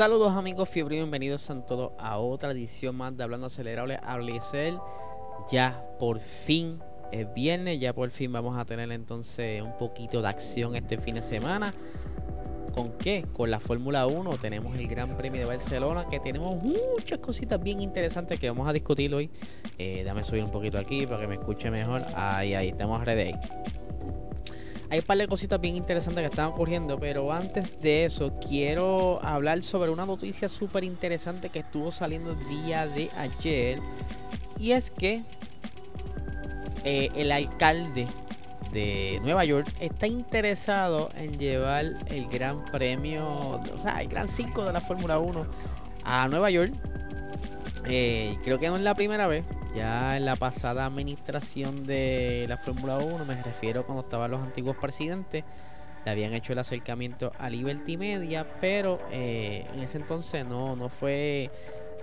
Saludos amigos fiebre bienvenidos a todos a otra edición más de Hablando Acelerable Ablicel. Ya por fin es viernes, ya por fin vamos a tener entonces un poquito de acción este fin de semana. ¿Con qué? Con la Fórmula 1 tenemos el Gran Premio de Barcelona que tenemos muchas cositas bien interesantes que vamos a discutir hoy. Eh, déjame subir un poquito aquí para que me escuche mejor. Ahí, ahí, estamos ready. Hay un par de cositas bien interesantes que están ocurriendo, pero antes de eso quiero hablar sobre una noticia súper interesante que estuvo saliendo el día de ayer. Y es que eh, el alcalde de Nueva York está interesado en llevar el gran premio, o sea, el gran 5 de la Fórmula 1 a Nueva York. Eh, creo que no es la primera vez. Ya en la pasada administración de la Fórmula 1, me refiero cuando estaban los antiguos presidentes, le habían hecho el acercamiento a Liberty Media, pero eh, en ese entonces no, no fue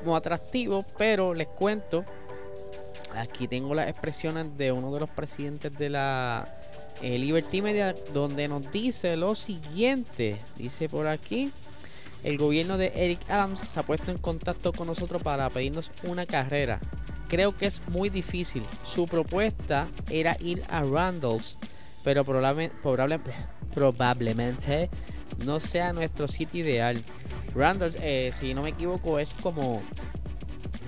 muy atractivo. Pero les cuento, aquí tengo las expresiones de uno de los presidentes de la eh, Liberty Media, donde nos dice lo siguiente: dice por aquí. El gobierno de Eric Adams se ha puesto en contacto con nosotros para pedirnos una carrera creo que es muy difícil. Su propuesta era ir a Randall's, pero probablemente no sea nuestro sitio ideal. Randall's, eh, si no me equivoco, es como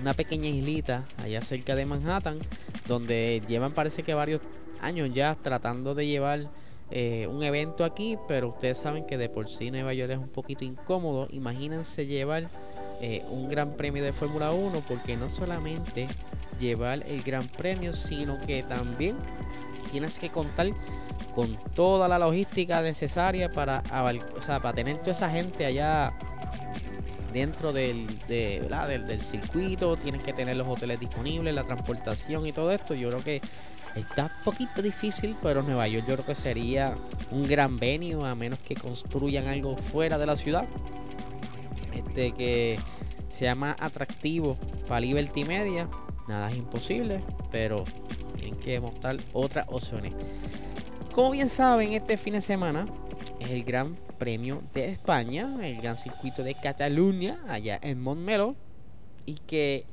una pequeña islita allá cerca de Manhattan, donde llevan parece que varios años ya tratando de llevar eh, un evento aquí, pero ustedes saben que de por sí Nueva York es un poquito incómodo. Imagínense llevar eh, un gran premio de Fórmula 1 porque no solamente llevar el gran premio, sino que también tienes que contar con toda la logística necesaria para, o sea, para tener toda esa gente allá dentro del, del, del, circuito, tienes que tener los hoteles disponibles, la transportación y todo esto. Yo creo que está un poquito difícil, pero Nueva York yo creo que sería un gran venue, a menos que construyan algo fuera de la ciudad este que sea más atractivo para Liberty Media. Nada es imposible, pero tienen que mostrar otras opciones. Como bien saben, este fin de semana es el Gran Premio de España, el Gran Circuito de Cataluña, allá en Montmelo, y que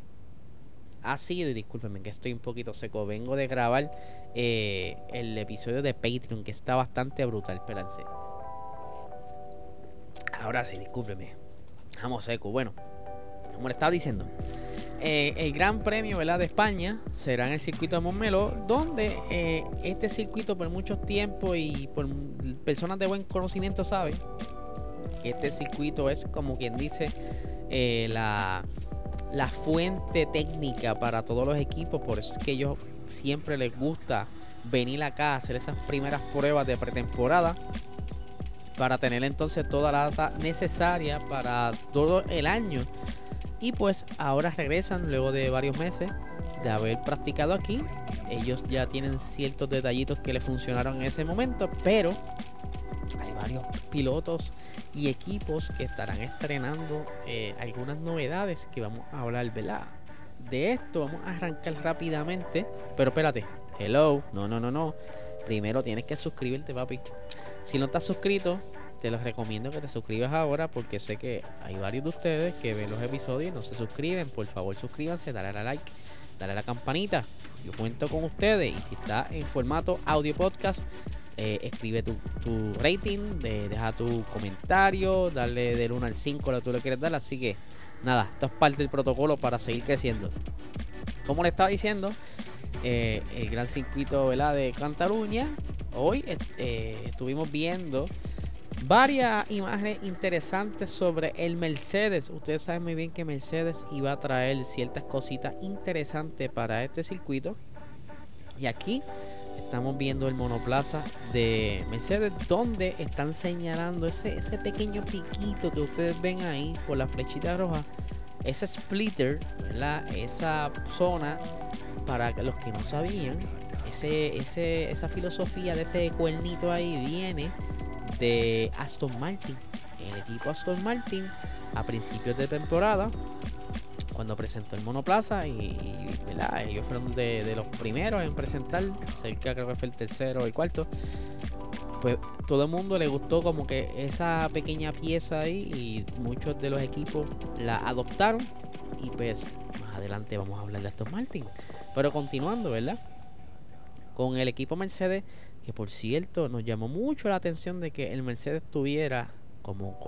ha sido, y discúlpenme que estoy un poquito seco, vengo de grabar eh, el episodio de Patreon que está bastante brutal, espérense. Ahora sí, discúlpenme. Vamos seco. Bueno, como le estaba diciendo, eh, el Gran Premio de España será en el circuito de Montmeló, donde eh, este circuito por mucho tiempo y por personas de buen conocimiento saben que este circuito es como quien dice eh, la, la fuente técnica para todos los equipos, por eso es que ellos siempre les gusta venir acá a hacer esas primeras pruebas de pretemporada para tener entonces toda la data necesaria para todo el año. Y pues ahora regresan luego de varios meses de haber practicado aquí. Ellos ya tienen ciertos detallitos que le funcionaron en ese momento, pero hay varios pilotos y equipos que estarán estrenando eh, algunas novedades que vamos a hablar, ¿verdad? De esto vamos a arrancar rápidamente, pero espérate, hello, no, no, no, no. Primero tienes que suscribirte, papi. Si no estás suscrito, te los recomiendo que te suscribas ahora porque sé que hay varios de ustedes que ven los episodios y no se suscriben. Por favor, suscríbanse, dale a like, dale a la campanita. Yo cuento con ustedes y si está en formato audio podcast, eh, escribe tu, rating, deja tu comentario, dale del 1 al 5 lo que tú le quieres dar. Así que nada, esto es parte del protocolo para seguir creciendo. Como le estaba diciendo, eh, el gran circuito de Cataluña hoy eh, estuvimos viendo varias imágenes interesantes sobre el Mercedes. Ustedes saben muy bien que Mercedes iba a traer ciertas cositas interesantes para este circuito. Y aquí estamos viendo el monoplaza de Mercedes donde están señalando ese, ese pequeño piquito que ustedes ven ahí por la flechita roja. Ese splitter, Esa zona, para los que no sabían, ese, esa filosofía de ese cuernito ahí viene de Aston Martin. El equipo Aston Martin a principios de temporada, cuando presentó el monoplaza, y, ellos fueron de, los primeros en presentar, cerca creo que fue el tercero o el cuarto. pues todo el mundo le gustó como que esa pequeña pieza ahí y muchos de los equipos la adoptaron y pues adelante vamos a hablar de Aston Martin. Pero continuando, ¿verdad? Con el equipo Mercedes, que por cierto nos llamó mucho la atención de que el Mercedes tuviera como,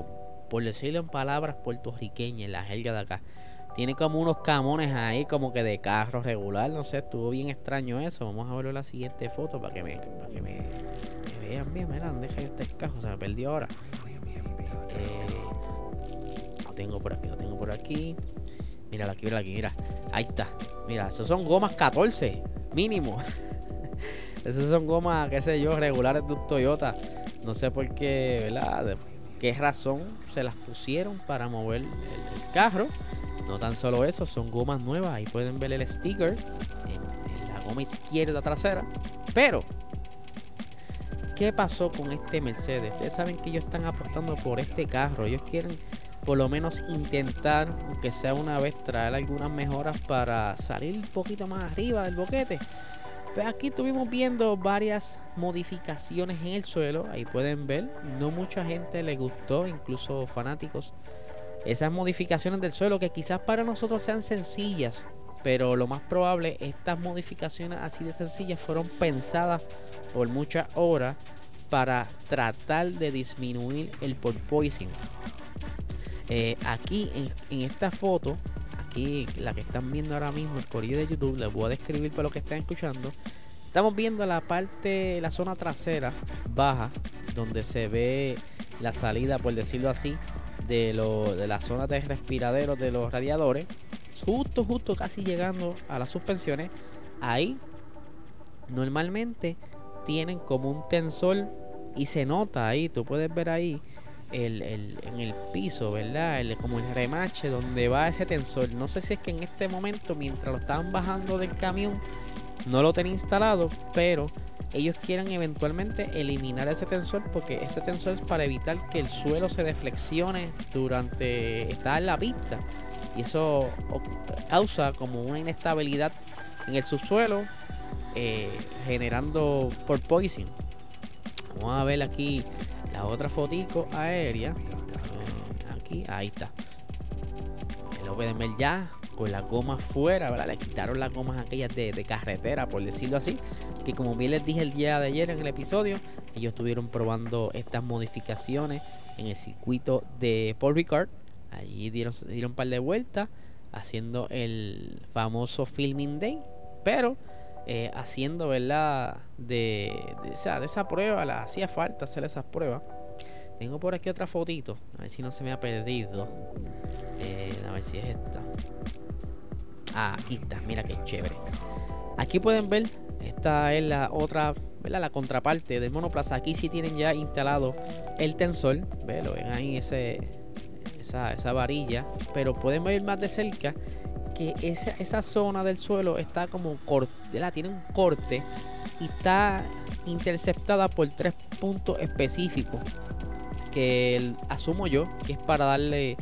por decirlo en palabras puertorriqueñas, en la jerga de acá, tiene como unos camones ahí como que de carro regular, no sé, estuvo bien extraño eso. Vamos a ver la siguiente foto para que me, para que vean bien, mira, deja este escajo, se me perdió ahora. Eh, lo tengo por aquí, lo tengo por aquí. Mira aquí, mira aquí, mira. Ahí está. Mira, esos son gomas 14, mínimo. Esas son gomas, qué sé yo, regulares de un Toyota. No sé por qué, ¿verdad? De qué razón se las pusieron para mover el carro. No tan solo eso, son gomas nuevas. Ahí pueden ver el sticker en, la goma izquierda trasera. Pero, ¿qué pasó con este Mercedes? Ustedes saben que ellos están apostando por este carro. Ellos quieren por lo menos intentar, aunque sea una vez, traer algunas mejoras para salir un poquito más arriba del boquete. Pues aquí estuvimos viendo varias modificaciones en el suelo. Ahí pueden ver, no mucha gente le gustó, incluso fanáticos esas modificaciones del suelo que quizás para nosotros sean sencillas, pero lo más probable estas modificaciones así de sencillas fueron pensadas por muchas horas para tratar de disminuir el porpoising. Eh, aquí en, esta foto, aquí la que están viendo ahora mismo, el correo de YouTube, les voy a describir para lo que están escuchando. Estamos viendo la parte, la zona trasera baja, donde se ve la salida, por decirlo así, de, lo, de la zona de respiraderos de los radiadores, justo, justo casi llegando a las suspensiones, ahí normalmente tienen como un tensor y se nota ahí, tú puedes ver ahí el, en el piso, ¿verdad? El, como el remache donde va ese tensor. No sé si es que en este momento, mientras lo estaban bajando del camión, no lo tenía instalado, pero ellos quieran eventualmente eliminar ese tensor porque ese tensor es para evitar que el suelo se deflexione durante estar en la pista y eso causa como una inestabilidad en el subsuelo eh, generando por poison vamos a ver aquí la otra fotico aérea eh, aquí ahí está lo pueden ya con las gomas fuera, ¿verdad? Le quitaron las gomas aquellas de, carretera, por decirlo así. Que como bien les dije el día de ayer en el episodio, ellos estuvieron probando estas modificaciones en el circuito de Paul Ricard. Allí dieron, dieron un par de vueltas haciendo el famoso Filming Day. Pero eh, haciendo, ¿verdad? De, de, de esa prueba, la hacía falta hacer esas pruebas. Tengo por aquí otra fotito. A ver si no se me ha perdido. Eh, a ver si es esta. Ah, aquí está, mira qué chévere. Aquí pueden ver, esta es la otra, ¿verdad? La contraparte del monoplaza. Aquí sí tienen ya instalado el tensor. ¿Ve? Lo ven ahí ese, esa, varilla. Pero pueden ver más de cerca que esa, esa zona del suelo está como corte, tiene un corte y está interceptada por tres puntos específicos que asumo yo que es para darle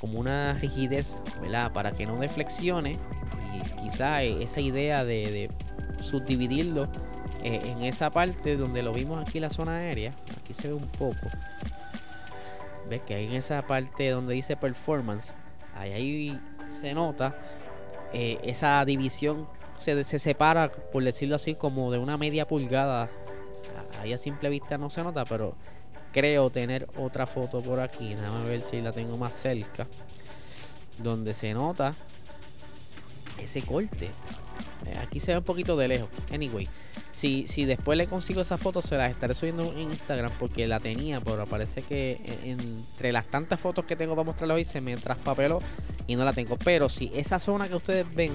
como una rigidez, ¿verdad? Para que no deflexione y quizá esa idea de, subdividirlo eh, en esa parte donde lo vimos aquí la zona aérea, aquí se ve un poco. Ves que ahí en esa parte donde dice performance, ahí, se nota eh, esa división se, se separa, por decirlo así, como de una media pulgada. Ahí a simple vista no se nota, pero creo tener otra foto por aquí. Déjame ver si la tengo más cerca. Donde se nota ese corte. Eh, aquí se ve un poquito de lejos. Anyway, si, si después le consigo esa foto, se las estaré subiendo en Instagram porque la tenía, pero parece que entre las tantas fotos que tengo para mostrarles hoy se me traspapeló y no la tengo. Pero si esa zona que ustedes ven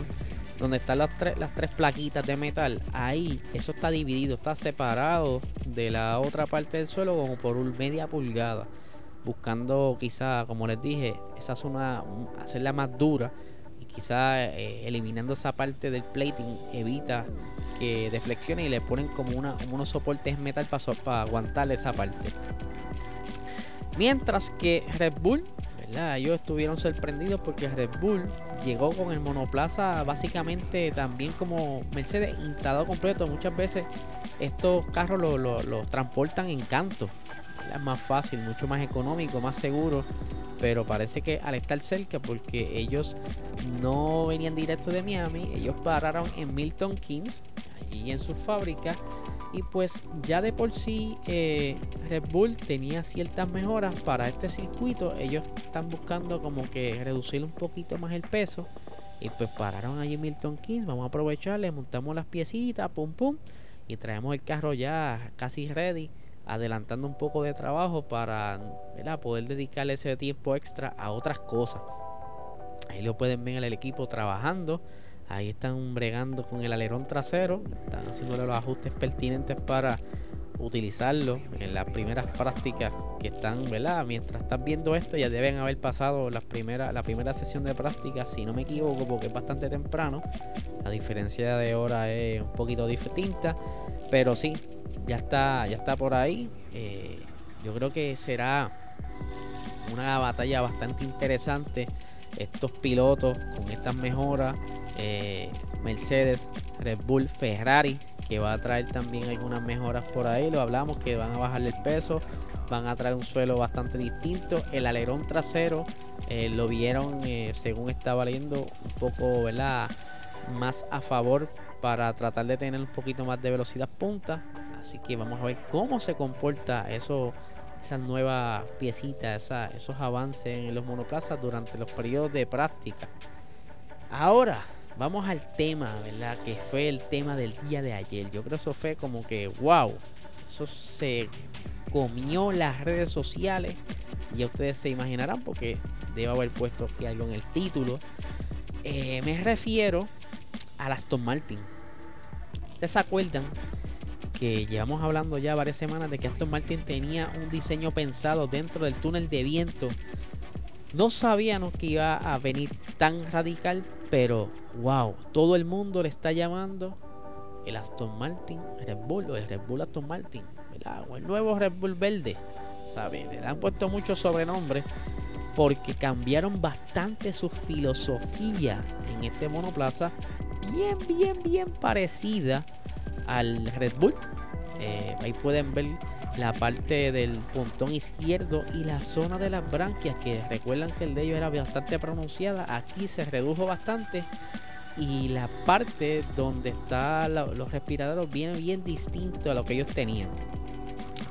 donde están las tres, las tres plaquitas de metal, ahí eso está dividido, está separado de la otra parte del suelo como por un media pulgada, buscando quizá, como les dije, esa zona hacerla más dura quizá eh, eliminando esa parte del plating evita que deflexione y le ponen como, una, unos soportes metal para, para aguantar esa parte. Mientras que Red Bull ellos estuvieron sorprendidos porque Red Bull llegó con el monoplaza básicamente también como Mercedes instalado completo. Muchas veces estos carros los transportan en canto. Es más fácil, mucho más económico, más seguro. Pero parece que al estar cerca, porque ellos no venían directo de Miami, ellos pararon en Milton Keynes, allí en su fábrica y pues ya de por sí eh, Red Bull tenía ciertas mejoras para este circuito. Ellos están buscando como que reducir un poquito más el peso. Y pues pararon allí Milton Keynes. Vamos a aprovecharle, montamos las piecitas, pum pum. Y traemos el carro ya casi ready. Adelantando un poco de trabajo para poder dedicarle ese tiempo extra a otras cosas. Ahí lo pueden ver el equipo trabajando Ahí están bregando con el alerón trasero, están haciéndole los ajustes pertinentes para utilizarlo en las primeras prácticas que están, ¿verdad? Mientras están viendo esto, ya deben haber pasado las primeras, la primera sesión de práctica, si no me equivoco, porque es bastante temprano. La diferencia de hora es un poquito distinta, pero sí, ya está, ya está por ahí. Eh, yo creo que será una batalla bastante interesante estos pilotos con estas mejoras. Eh, Mercedes, Red Bull, Ferrari, que va a traer también algunas mejoras por ahí. Lo hablamos que van a bajarle el peso, van a traer un suelo bastante distinto. El alerón trasero eh, lo vieron, eh, según estaba leyendo, un poco ¿verdad? más a favor para tratar de tener un poquito más de velocidad punta. Así que vamos a ver cómo se comporta eso esas nuevas piecitas, esos avances en los monoplazas durante los periodos de práctica. Ahora, vamos al tema, ¿verdad? Que fue el tema del día de ayer. Yo creo que eso fue como que, wow, eso se comió las redes sociales. Y ustedes se imaginarán porque debo haber puesto aquí algo en el título. Eh, me refiero a Aston Martin. ¿Ustedes se acuerdan llevamos hablando ya varias semanas de que Aston Martin tenía un diseño pensado dentro del túnel de viento. No sabíamos que iba a venir tan radical, pero wow, todo el mundo le está llamando el Aston Martin Red Bull o el Red Bull Aston Martin, O el nuevo Red Bull verde, ¿sabes? Le han puesto muchos sobrenombres porque cambiaron bastante su filosofía en este monoplaza, bien, bien, bien parecida al Red Bull. Eh, ahí pueden ver la parte del puntón izquierdo y la zona de las branquias que recuerdan que el de ellos era bastante pronunciada. Aquí se redujo bastante y la parte donde están los respiradores viene bien distinto a lo que ellos tenían.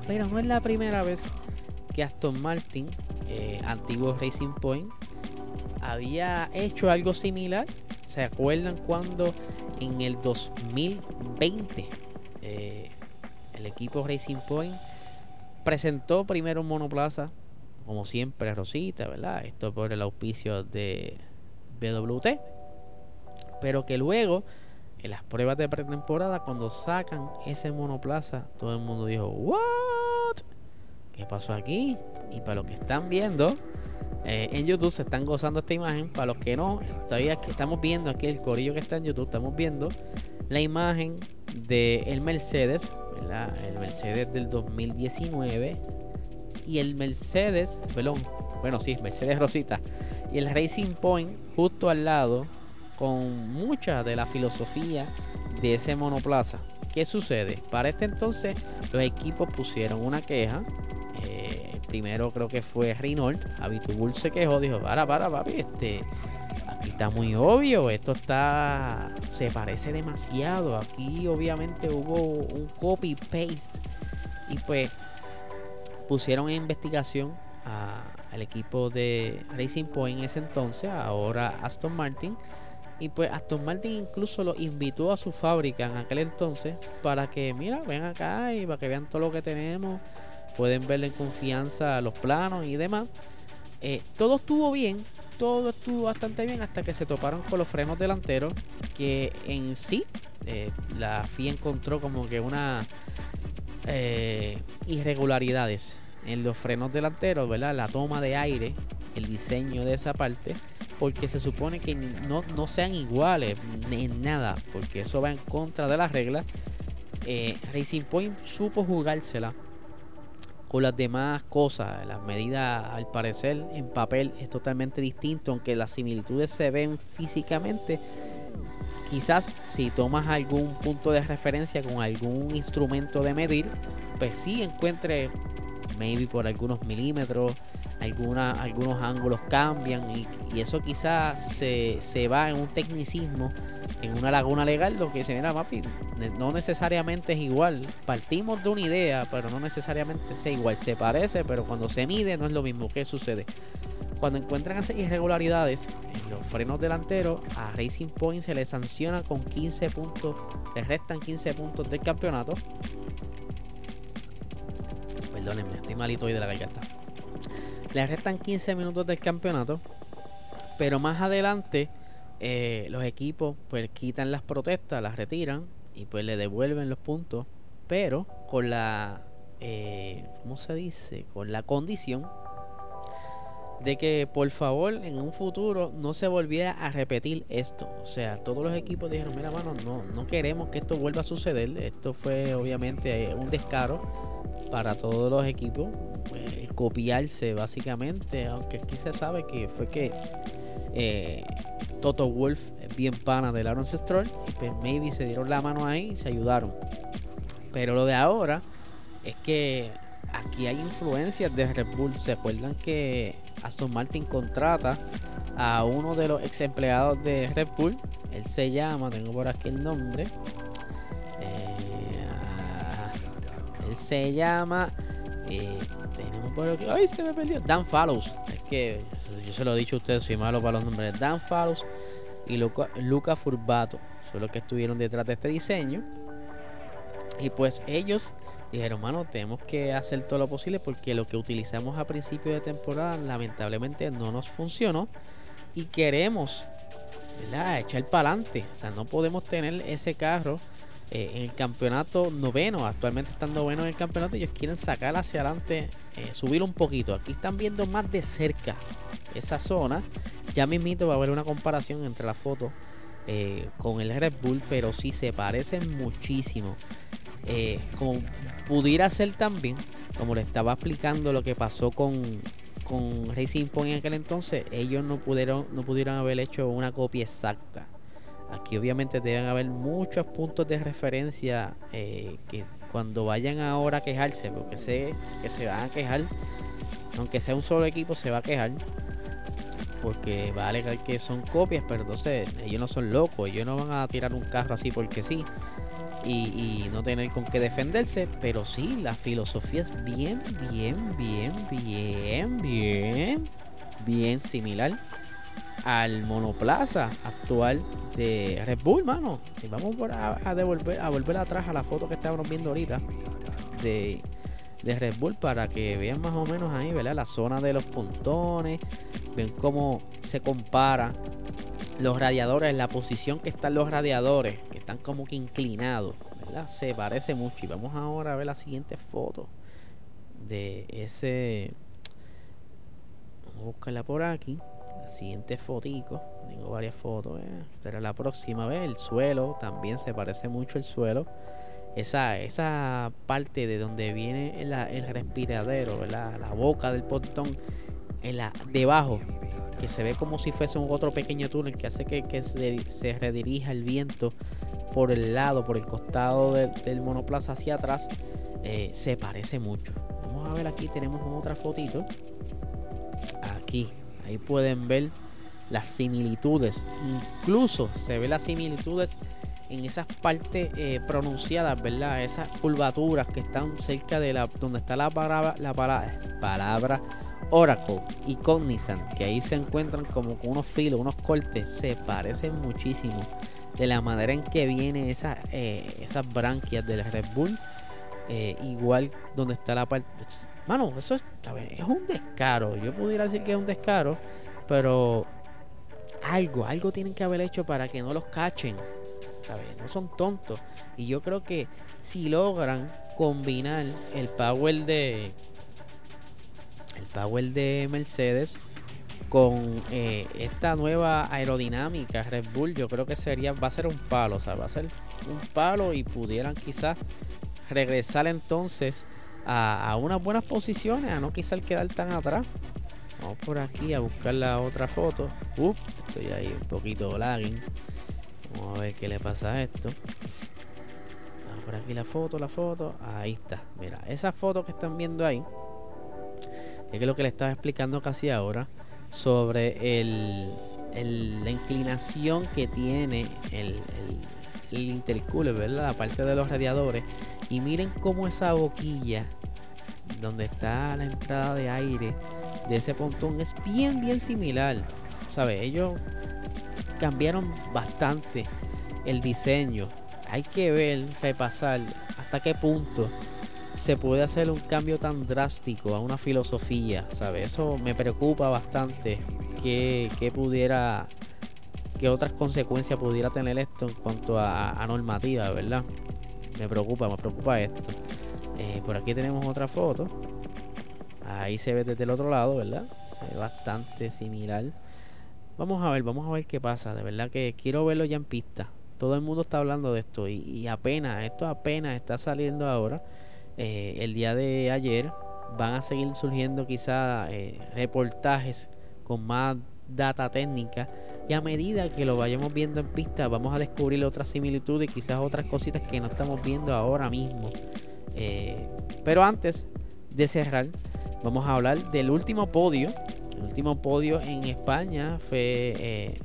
Pero no es la primera vez que Aston Martin eh, antiguo Racing Point había hecho algo similar. Se acuerdan cuando en el 2020 eh, el equipo Racing Point presentó primero un monoplaza, como siempre, Rosita, ¿verdad? Esto por el auspicio de BWT. Pero que luego, en las pruebas de pretemporada, cuando sacan ese monoplaza, todo el mundo dijo, ¿What? ¿Qué pasó aquí? Y para los que están viendo, eh, en YouTube se están gozando esta imagen. Para los que no, todavía que estamos viendo aquí el corillo que está en YouTube, estamos viendo la imagen del el Mercedes, el Mercedes del 2019 y el Mercedes, perdón, bueno, sí, Mercedes Rosita y el Racing Point justo al lado con mucha de la filosofía de ese monoplaza. ¿Qué sucede? Para este entonces los equipos pusieron una queja primero creo que fue Renault. Abitubul se quejó, dijo, para, para, papi, este, aquí está muy obvio, esto está, se parece demasiado. Aquí obviamente hubo un copy paste y pues pusieron en investigación al equipo de Racing Point en ese entonces, ahora Aston Martin. Y pues Aston Martin incluso lo invitó a su fábrica en aquel entonces para que, mira, ven acá y para que vean todo lo que tenemos pueden ver en confianza los planos y demás. Eh, todo estuvo bien, todo estuvo bastante bien hasta que se toparon con los frenos delanteros, que en sí eh, la FIA encontró como que una eh, irregularidades en los frenos delanteros, ¿verdad? La toma de aire, el diseño de esa parte, porque se supone que no, no sean iguales en nada, porque eso va en contra de las reglas. Racing Point supo jugársela con las demás cosas. Las medidas, al parecer, en papel es totalmente distinto, aunque las similitudes se ven físicamente. Quizás si tomas algún punto de referencia con algún instrumento de medir, pues sí encuentre, maybe por algunos milímetros, alguna, algunos ángulos cambian y, eso quizás se, se va en un tecnicismo en una laguna legal lo que se mira papi no necesariamente es igual. Partimos de una idea pero no necesariamente es igual. Se parece pero cuando se mide no es lo mismo. ¿qué sucede cuando encuentran esas irregularidades en los frenos delanteros a Racing Point se le sanciona con 15 puntos le restan 15 puntos del campeonato. Perdónenme estoy malito hoy de la garganta. Le restan 15 minutos del campeonato pero más adelante eh, los equipos pues quitan las protestas, las retiran y pues le devuelven los puntos, pero con la, eh, ¿cómo se dice? Con la condición de que por favor en un futuro no se volviera a repetir esto. O sea, todos los equipos dijeron, mira mano, no, no queremos que esto vuelva a suceder. Esto fue obviamente un descaro para todos los equipos. Pues, copiarse básicamente, aunque aquí se sabe que fue que eh, Toto Wolf bien pana del Aaron Stroll y pues maybe se dieron la mano ahí y se ayudaron. Pero lo de ahora es que aquí hay influencias de Red Bull. ¿Se acuerdan que Aston Martin contrata a uno de los ex empleados de Red Bull? Él se llama, tengo por aquí el nombre. Eh, él se llama. Eh, tenemos por aquí. ¡Ay, se me perdió! Dan Fallows. Es que yo se lo he dicho a ustedes, soy malo para los nombres. Dan Fallows y Luca, Furbato son los que estuvieron detrás de este diseño. Y pues ellos dijeron, hermano, tenemos que hacer todo lo posible porque lo que utilizamos a principio de temporada lamentablemente no nos funcionó y queremos echar para adelante. O sea, no podemos tener ese carro eh, en el campeonato noveno, actualmente estando bueno en el campeonato, ellos quieren sacar hacia adelante, eh, subir un poquito. Aquí están viendo más de cerca esa zona. Ya mismito va a haber una comparación entre la foto eh, con el Red Bull, pero sí se parecen muchísimo. como pudiera ser también, como le estaba explicando lo que pasó con, con Racing Point en aquel entonces, ellos no pudieron, no pudieron haber hecho una copia exacta Aquí obviamente deben haber muchos puntos de referencia eh, que cuando vayan ahora a quejarse, porque sé que se van a quejar, aunque sea un solo equipo se va a quejar, porque va a alegar que son copias, pero entonces ellos no son locos, ellos no van a tirar un carro así porque sí. Y, y, no tener con qué defenderse, pero sí, la filosofía es bien, bien, bien, bien, bien, bien similar al monoplaza actual de Red Bull, mano. Y vamos a, devolver, a volver atrás a la foto que estábamos viendo ahorita de, de Red Bull para que vean más o menos ahí, ¿verdad? La zona de los puntones, ven cómo se compara los radiadores, la posición que están los radiadores, que están como que inclinados, ¿verdad? Se parece mucho. Y vamos ahora a ver la siguiente foto de ese. Vamos a buscarla por aquí siguiente fotico, tengo varias fotos, eh. esta era la próxima vez, el suelo, también se parece mucho el suelo. Esa, esa parte de donde viene el respiradero, la boca del portón, en la, debajo, que se ve como si fuese un otro pequeño túnel que hace que, se, redirija el viento por el lado, por el costado del monoplaza hacia atrás, eh, se parece mucho. Vamos a ver aquí, tenemos otra fotito. Ahí pueden ver las similitudes. Incluso se ve las similitudes en esas partes eh, pronunciadas, ¿verdad? Esas curvaturas que están cerca de la donde está la palabra, la palabra, Oracle y Cognizant, que ahí se encuentran como con unos filos, unos cortes, se parecen muchísimo de la manera en que vienen esas, eh, esas branquias del Red Bull. Eh, igual donde está la parte Mano, eso es, un descaro. Yo pudiera decir que es un descaro, pero algo, algo tienen que haber hecho para que no los cachen. ¿Sabes? No son tontos. Y yo creo que si logran combinar el power de el power de Mercedes con eh, esta nueva aerodinámica Red Bull, yo creo que sería va a ser un palo, o sea, va a ser un palo y pudieran quizás regresar entonces a, unas buenas posiciones, a no quizás quedar tan atrás. Vamos por aquí a buscar la otra foto. Uf, estoy ahí un poquito lagging. Vamos a ver qué le pasa a esto. Vamos por aquí la foto, la foto. Ahí está. Mira, esa foto que están viendo ahí es lo que le estaba explicando casi ahora sobre el, la inclinación que tiene el, el intercooler, ¿verdad? Aparte de los radiadores. Y miren cómo esa boquilla, donde está la entrada de aire de ese pontón, es bien, bien similar. ¿Sabes? Ellos cambiaron bastante el diseño. Hay que ver, repasar hasta qué punto se puede hacer un cambio tan drástico a una filosofía, ¿sabes? Eso me preocupa bastante que, pudiera, que otras consecuencias pudiera tener esto en cuanto a, normativa, ¿verdad? Me preocupa, me preocupa esto. Eh, por aquí tenemos otra foto. Ahí se ve desde el otro lado, ¿verdad? Se ve bastante similar. Vamos a ver, vamos a ver qué pasa. De verdad que quiero verlo ya en pista. Todo el mundo está hablando de esto y, y apenas, esto apenas está saliendo ahora. Eh, el día de ayer van a seguir surgiendo quizá eh, reportajes con más data técnica y a medida que lo vayamos viendo en pista vamos a descubrir otras similitudes y quizás otras cositas que no estamos viendo ahora mismo. Eh, pero antes de cerrar, vamos a hablar del último podio. El último podio en España fue eh,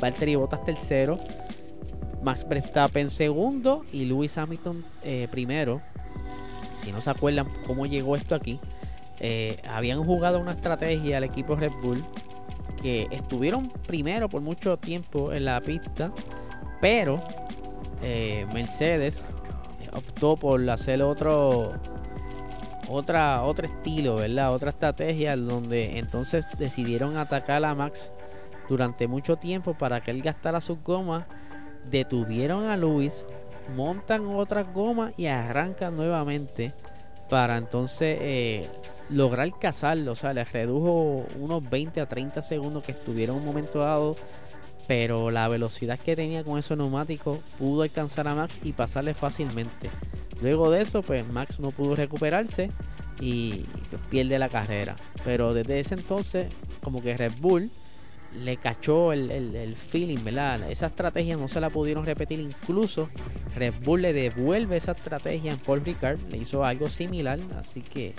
Valtteri Bottas tercero, Max Verstappen segundo y Lewis Hamilton primero si no se acuerdan cómo llegó esto aquí, eh, habían jugado una estrategia al equipo Red Bull que estuvieron primero por mucho tiempo en la pista, pero eh, Mercedes optó por hacer otro otra otro estilo, ¿verdad? Otra estrategia donde entonces decidieron atacar a Max durante mucho tiempo para que él gastara sus gomas. Detuvieron a Luis montan otras gomas y arrancan nuevamente para entonces eh, lograr cazarlo. O sea, les redujo unos 20 a 30 segundos que estuvieron un momento dado. Pero la velocidad que tenía con esos neumáticos pudo alcanzar a Max y pasarle fácilmente. Luego de eso, pues Max no pudo recuperarse y pues, pierde la carrera. Pero desde ese entonces, como que Red Bull le cachó el, feeling, ¿verdad? Esa estrategia no se la pudieron repetir. Incluso Red Bull le devuelve esa estrategia en Paul Ricard. Le hizo algo similar. Así que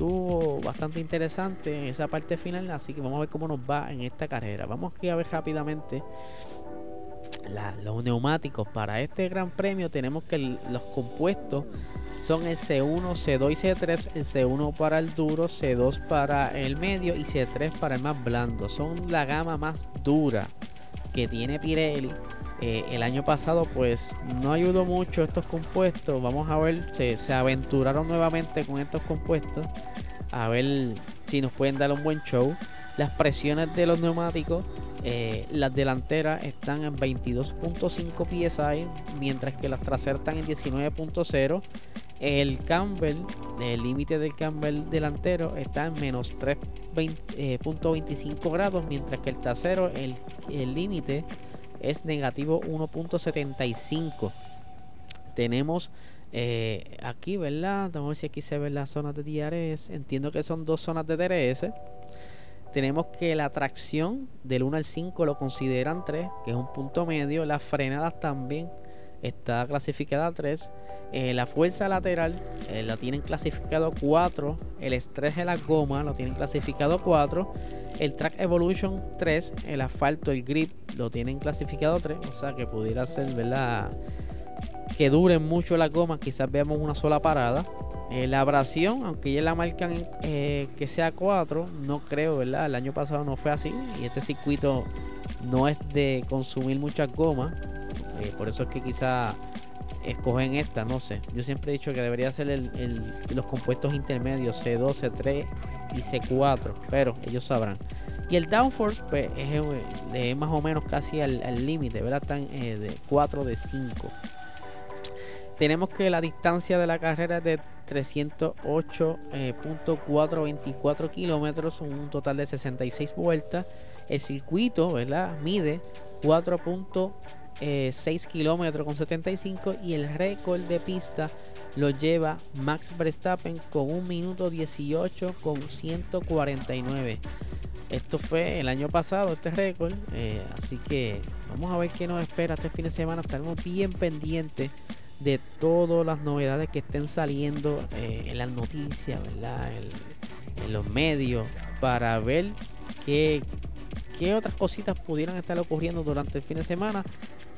estuvo bastante interesante esa parte final. Así que vamos a ver cómo nos va en esta carrera. Vamos a ver rápidamente los neumáticos. Para este gran premio tenemos que los compuestos son el C1, C2 y C3. El C1 para el duro, C2 para el medio y C3 para el más blando. Son la gama más dura que tiene Pirelli. Eh, el año pasado pues no ayudó mucho estos compuestos. Vamos a ver, se, se aventuraron nuevamente con estos compuestos. A ver si nos pueden dar un buen show. Las presiones de los neumáticos eh, las delanteras están en 22.5 PSI, mientras que las traseras están en 19.0. El Campbell, el límite del Campbell delantero está en menos 3.25 eh, grados, mientras que el trasero, el límite es negativo 1.75. Tenemos eh, aquí, ¿verdad? Vamos a ver si aquí se ven las zonas de DRS. Entiendo que son dos zonas de DRS. Tenemos que la tracción del 1 al 5 lo consideran 3, que es un punto medio. Las frenadas también está clasificada a 3. Eh, la fuerza lateral eh, la tienen clasificado 4. El estrés de la goma lo tienen clasificado 4. El track evolution 3. El asfalto, el grip lo tienen clasificado 3. O sea que pudiera ser, ¿verdad? Que duren mucho las gomas. Quizás veamos una sola parada. Eh, la abrasión, aunque ya la marcan que sea 4, no creo, ¿verdad? El año pasado no fue así y este circuito no es de consumir muchas gomas. Eh, por eso es que quizá escogen esta, no sé. Yo siempre he dicho que debería ser el, los compuestos intermedios C2, C3 y C4, pero ellos sabrán. Y el downforce pues, es, más o menos casi al límite, ¿verdad? Están de 4 de 5. Tenemos que la distancia de la carrera es de 308.424 eh, kilómetros, un total de 66 vueltas. El circuito, ¿verdad? Mide 4.6 kilómetros con 75 y el récord de pista lo lleva Max Verstappen con un minuto 18 con 149. Esto fue el año pasado, este récord. Eh, así que vamos a ver qué nos espera este fin de semana. Estaremos bien pendientes de todas las novedades que estén saliendo eh, en las noticias, ¿verdad? en los medios, para ver qué, qué otras cositas pudieran estar ocurriendo durante el fin de semana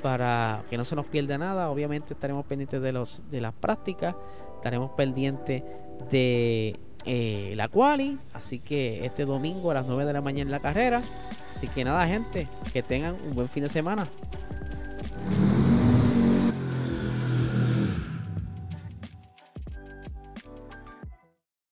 para que no se nos pierda nada. Obviamente estaremos pendientes de los de las prácticas, estaremos pendientes de eh, la quali, así que este domingo a las 9 de la mañana en la carrera. Así que nada, gente, que tengan un buen fin de semana.